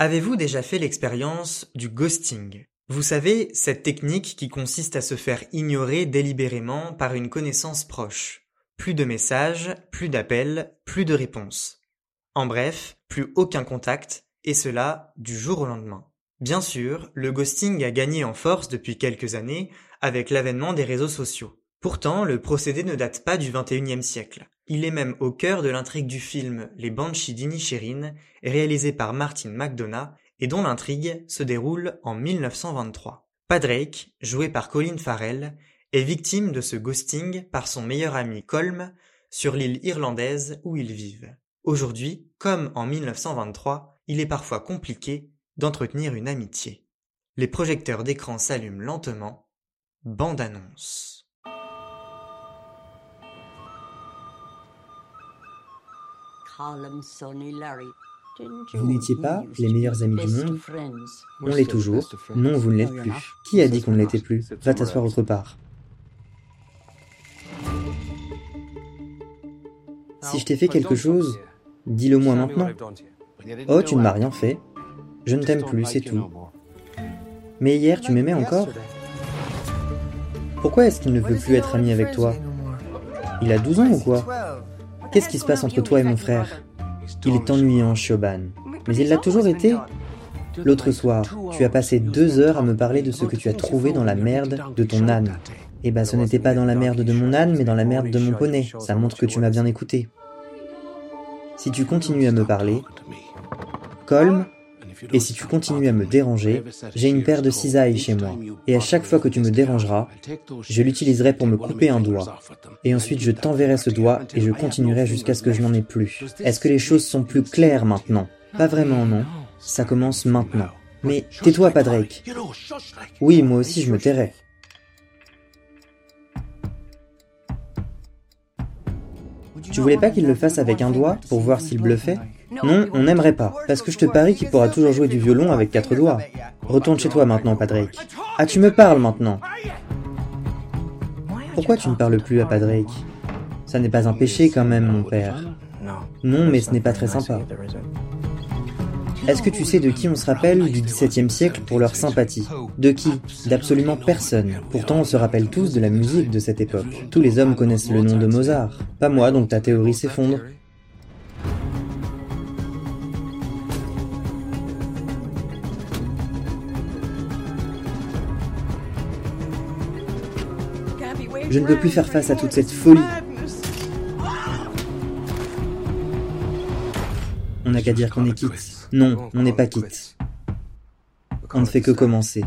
Avez-vous déjà fait l'expérience du ghosting? Vous savez, cette technique qui consiste à se faire ignorer délibérément par une connaissance proche. Plus de messages, plus d'appels, plus de réponses. En bref, plus aucun contact, et cela du jour au lendemain. Bien sûr, le ghosting a gagné en force depuis quelques années avec l'avènement des réseaux sociaux. Pourtant, le procédé ne date pas du XXIe siècle. Il est même au cœur de l'intrigue du film Les Banshees d'Inisherin, réalisé par Martin McDonough et dont l'intrigue se déroule en 1923. Padrake, joué par Colin Farrell, est victime de ce ghosting par son meilleur ami Colm sur l'île irlandaise où ils vivent. Aujourd'hui, comme en 1923, il est parfois compliqué d'entretenir une amitié. Les projecteurs d'écran s'allument lentement. Bande annonce. Vous n'étiez pas les meilleurs amis du monde? On l'est toujours. Non, vous ne l'êtes plus. Qui a dit qu'on ne l'était plus? Va t'asseoir autre part. Si je t'ai fait quelque chose, dis-le moi maintenant. Oh, tu ne m'as rien fait. Je ne t'aime plus, c'est tout. Mais hier, tu m'aimais encore Pourquoi est-ce qu'il ne veut plus être ami avec toi? Il a 12 ans ou quoi? Qu'est-ce qui se passe entre toi et mon frère? Il est ennuyant, Shoban. Mais il l'a toujours été L'autre soir, tu as passé deux heures à me parler de ce que tu as trouvé dans la merde de ton âne. Eh ben, ce n'était pas dans la merde de mon âne, mais dans la merde de mon poney. Ça montre que tu m'as bien écouté. Si tu continues à me parler, Colm, et si tu continues à me déranger, j'ai une paire de cisailles chez moi. Et à chaque fois que tu me dérangeras, je l'utiliserai pour me couper un doigt. Et ensuite je t'enverrai ce doigt et je continuerai jusqu'à ce que je n'en ai plus. Est-ce que les choses sont plus claires maintenant? Pas vraiment, non. Ça commence maintenant. Mais tais-toi, Padrake. Oui, moi aussi je me tairai. Tu voulais pas qu'il le fasse avec un doigt pour voir s'il bluffait? Non, on n'aimerait pas, parce que je te parie qu'il pourra toujours jouer du violon avec quatre doigts. Retourne chez toi maintenant, Padrake. Ah, tu me parles maintenant Pourquoi tu ne parles plus à Padrake Ça n'est pas un péché quand même, mon père. Non, mais ce n'est pas très sympa. Est-ce que tu sais de qui on se rappelle du XVIIe siècle pour leur sympathie? De qui? D'absolument personne. Pourtant, on se rappelle tous de la musique de cette époque. Tous les hommes connaissent le nom de Mozart. Pas moi, donc ta théorie s'effondre. Je ne peux plus faire face à toute cette folie. On n'a qu'à dire qu'on est quitte. Non, on n'est pas quitte. On ne fait que commencer.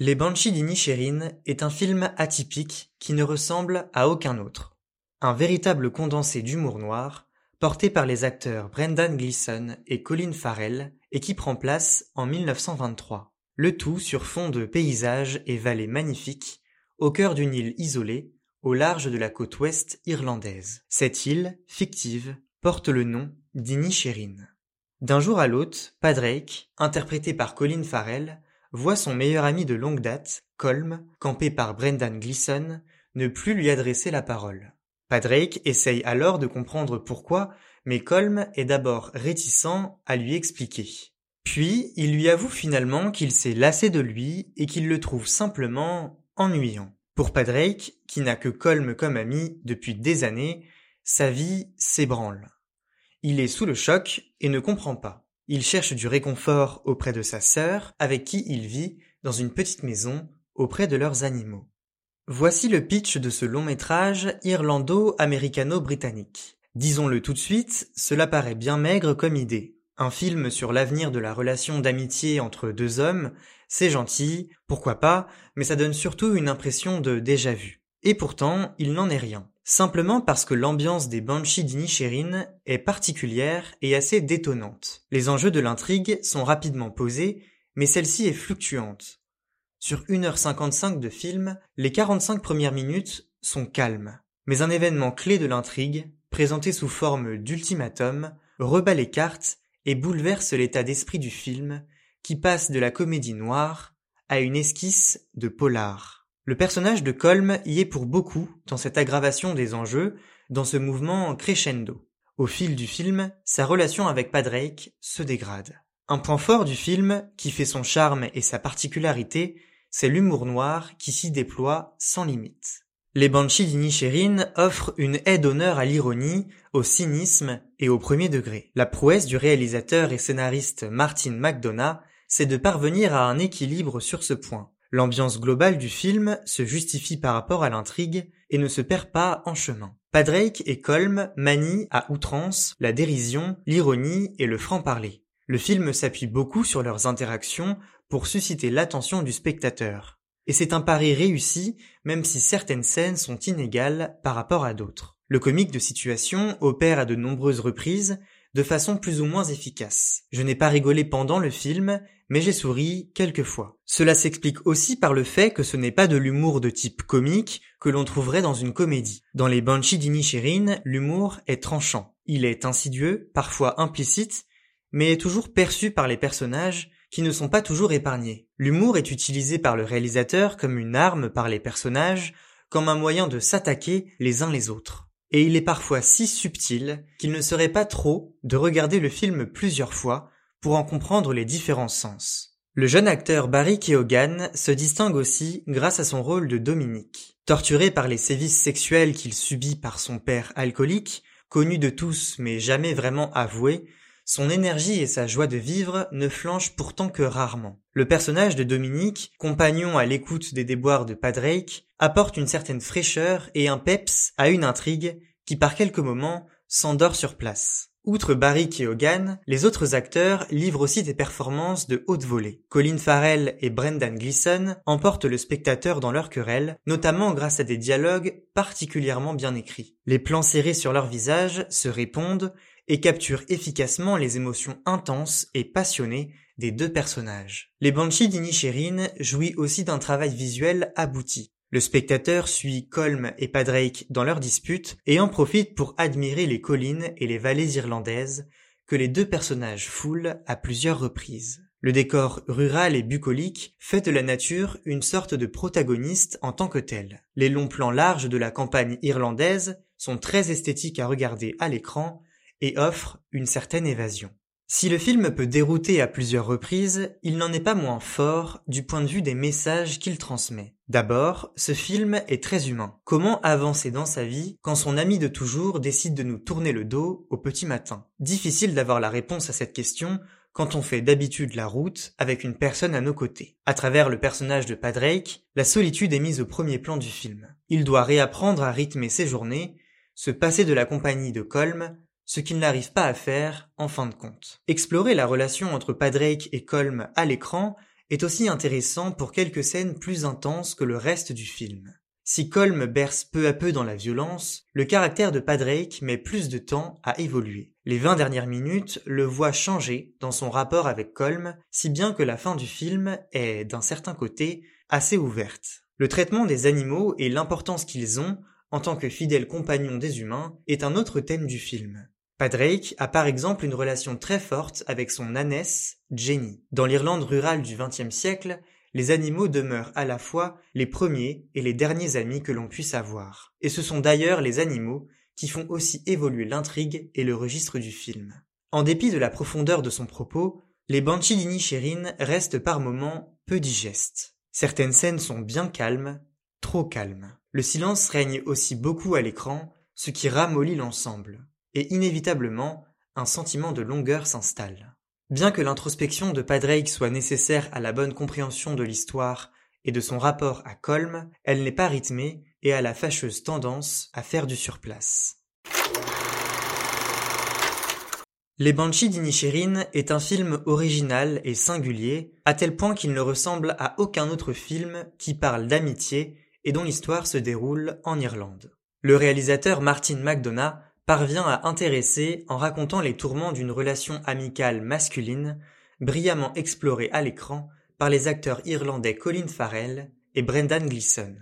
Les Banshees d'Inisherin est un film atypique qui ne ressemble à aucun autre. Un véritable condensé d'humour noir, porté par les acteurs Brendan Gleeson et Colin Farrell, et qui prend place en 1923. Le tout sur fond de paysages et vallées magnifiques, au cœur d'une île isolée, au large de la côte ouest irlandaise. Cette île, fictive, porte le nom d'Inisherin. D'un jour à l'autre, Padrake, interprété par Colin Farrell, voit son meilleur ami de longue date, Colm, campé par Brendan Gleeson, ne plus lui adresser la parole. Padrake essaye alors de comprendre pourquoi, mais Colm est d'abord réticent à lui expliquer. Puis, il lui avoue finalement qu'il s'est lassé de lui et qu'il le trouve simplement ennuyant. Pour Padrake, qui n'a que Colm comme ami depuis des années, sa vie s'ébranle. Il est sous le choc et ne comprend pas. Il cherche du réconfort auprès de sa sœur, avec qui il vit dans une petite maison auprès de leurs animaux. Voici le pitch de ce long métrage irlando-américano-britannique. Disons-le tout de suite, cela paraît bien maigre comme idée. Un film sur l'avenir de la relation d'amitié entre deux hommes, c'est gentil, pourquoi pas, mais ça donne surtout une impression de déjà vu. Et pourtant, il n'en est rien. Simplement parce que l'ambiance des Banshees d'Inisherin est particulière et assez détonnante. Les enjeux de l'intrigue sont rapidement posés, mais celle-ci est fluctuante. Sur 1h55 de film, les 45 premières minutes sont calmes. Mais un événement clé de l'intrigue, présenté sous forme d'ultimatum, rebat les cartes et bouleverse l'état d'esprit du film, qui passe de la comédie noire à une esquisse de polar. Le personnage de Colm y est pour beaucoup dans cette aggravation des enjeux, dans ce mouvement crescendo. Au fil du film, sa relation avec Padrake se dégrade. Un point fort du film, qui fait son charme et sa particularité, c'est l'humour noir qui s'y déploie sans limite. Les Banshees d'Inisherin offrent une aide d'honneur à l'ironie, au cynisme et au premier degré. La prouesse du réalisateur et scénariste Martin McDonough, c'est de parvenir à un équilibre sur ce point. L'ambiance globale du film se justifie par rapport à l'intrigue et ne se perd pas en chemin. Padrake et Colm manient à outrance la dérision, l'ironie et le franc-parler. Le film s'appuie beaucoup sur leurs interactions pour susciter l'attention du spectateur. Et c'est un pari réussi, même si certaines scènes sont inégales par rapport à d'autres. Le comique de situation opère à de nombreuses reprises, de façon plus ou moins efficace. Je n'ai pas rigolé pendant le film, mais j'ai souri quelquefois. Cela s'explique aussi par le fait que ce n'est pas de l'humour de type comique que l'on trouverait dans une comédie. Dans les Banshee d'Inisherin, l'humour est tranchant. Il est insidieux, parfois implicite, mais est toujours perçu par les personnages qui ne sont pas toujours épargnés. L'humour est utilisé par le réalisateur comme une arme par les personnages, comme un moyen de s'attaquer les uns les autres. Et il est parfois si subtil qu'il ne serait pas trop de regarder le film plusieurs fois pour en comprendre les différents sens. Le jeune acteur Barry Keoghan se distingue aussi grâce à son rôle de Dominique. Torturé par les sévices sexuels qu'il subit par son père alcoolique, connu de tous mais jamais vraiment avoué, son énergie et sa joie de vivre ne flanchent pourtant que rarement. Le personnage de Dominique, compagnon à l'écoute des déboires de Padrake, apporte une certaine fraîcheur et un peps à une intrigue qui par quelques moments s'endort sur place. Outre Barry Keoghan, les autres acteurs livrent aussi des performances de haute volée. Colin Farrell et Brendan Gleeson emportent le spectateur dans leur querelle, notamment grâce à des dialogues particulièrement bien écrits. Les plans serrés sur leurs visages se répondent et capture efficacement les émotions intenses et passionnées des deux personnages. Les Banshees d'Inisherin jouit aussi d'un travail visuel abouti. Le spectateur suit Colm et Padrake dans leur dispute et en profite pour admirer les collines et les vallées irlandaises que les deux personnages foulent à plusieurs reprises. Le décor rural et bucolique fait de la nature une sorte de protagoniste en tant que tel. Les longs plans larges de la campagne irlandaise sont très esthétiques à regarder à l'écran et offre une certaine évasion. Si le film peut dérouter à plusieurs reprises, il n'en est pas moins fort du point de vue des messages qu'il transmet. D'abord, ce film est très humain. Comment avancer dans sa vie quand son ami de toujours décide de nous tourner le dos au petit matin? Difficile d'avoir la réponse à cette question quand on fait d'habitude la route avec une personne à nos côtés. À travers le personnage de Padrake, la solitude est mise au premier plan du film. Il doit réapprendre à rythmer ses journées, se passer de la compagnie de Colm ce qu'il n'arrive pas à faire en fin de compte. Explorer la relation entre Padrake et Colm à l'écran est aussi intéressant pour quelques scènes plus intenses que le reste du film. Si Colm berce peu à peu dans la violence, le caractère de Padrake met plus de temps à évoluer. Les vingt dernières minutes le voient changer dans son rapport avec Colm, si bien que la fin du film est, d'un certain côté, assez ouverte. Le traitement des animaux et l'importance qu'ils ont en tant que fidèles compagnons des humains est un autre thème du film. Padrake a par exemple une relation très forte avec son ânesse, Jenny. Dans l'Irlande rurale du XXe siècle, les animaux demeurent à la fois les premiers et les derniers amis que l'on puisse avoir. Et ce sont d'ailleurs les animaux qui font aussi évoluer l'intrigue et le registre du film. En dépit de la profondeur de son propos, les Banshee d'Inisherin restent par moments peu digestes. Certaines scènes sont bien calmes, trop calmes. Le silence règne aussi beaucoup à l'écran, ce qui ramollit l'ensemble et inévitablement un sentiment de longueur s'installe. Bien que l'introspection de Padrake soit nécessaire à la bonne compréhension de l'histoire et de son rapport à Colm, elle n'est pas rythmée et a la fâcheuse tendance à faire du surplace. Les Banshees d'Inisherin est un film original et singulier, à tel point qu'il ne ressemble à aucun autre film qui parle d'amitié et dont l'histoire se déroule en Irlande. Le réalisateur Martin McDonough parvient à intéresser en racontant les tourments d'une relation amicale masculine, brillamment explorée à l'écran par les acteurs irlandais Colin Farrell et Brendan Gleeson.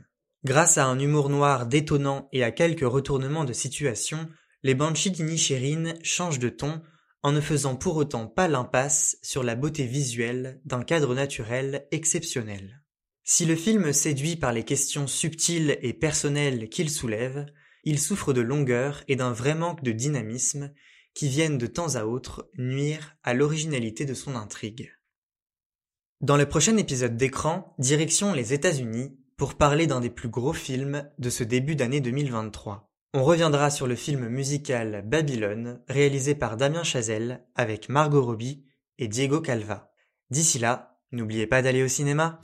Grâce à un humour noir détonnant et à quelques retournements de situation, les Banshees d'Inisherin changent de ton en ne faisant pour autant pas l'impasse sur la beauté visuelle d'un cadre naturel exceptionnel. Si le film séduit par les questions subtiles et personnelles qu'il soulève, il souffre de longueur et d'un vrai manque de dynamisme qui viennent de temps à autre nuire à l'originalité de son intrigue. Dans le prochain épisode d'écran, direction les États-Unis pour parler d'un des plus gros films de ce début d'année 2023. On reviendra sur le film musical Babylone, réalisé par Damien Chazelle avec Margot Robbie et Diego Calva. D'ici là, n'oubliez pas d'aller au cinéma.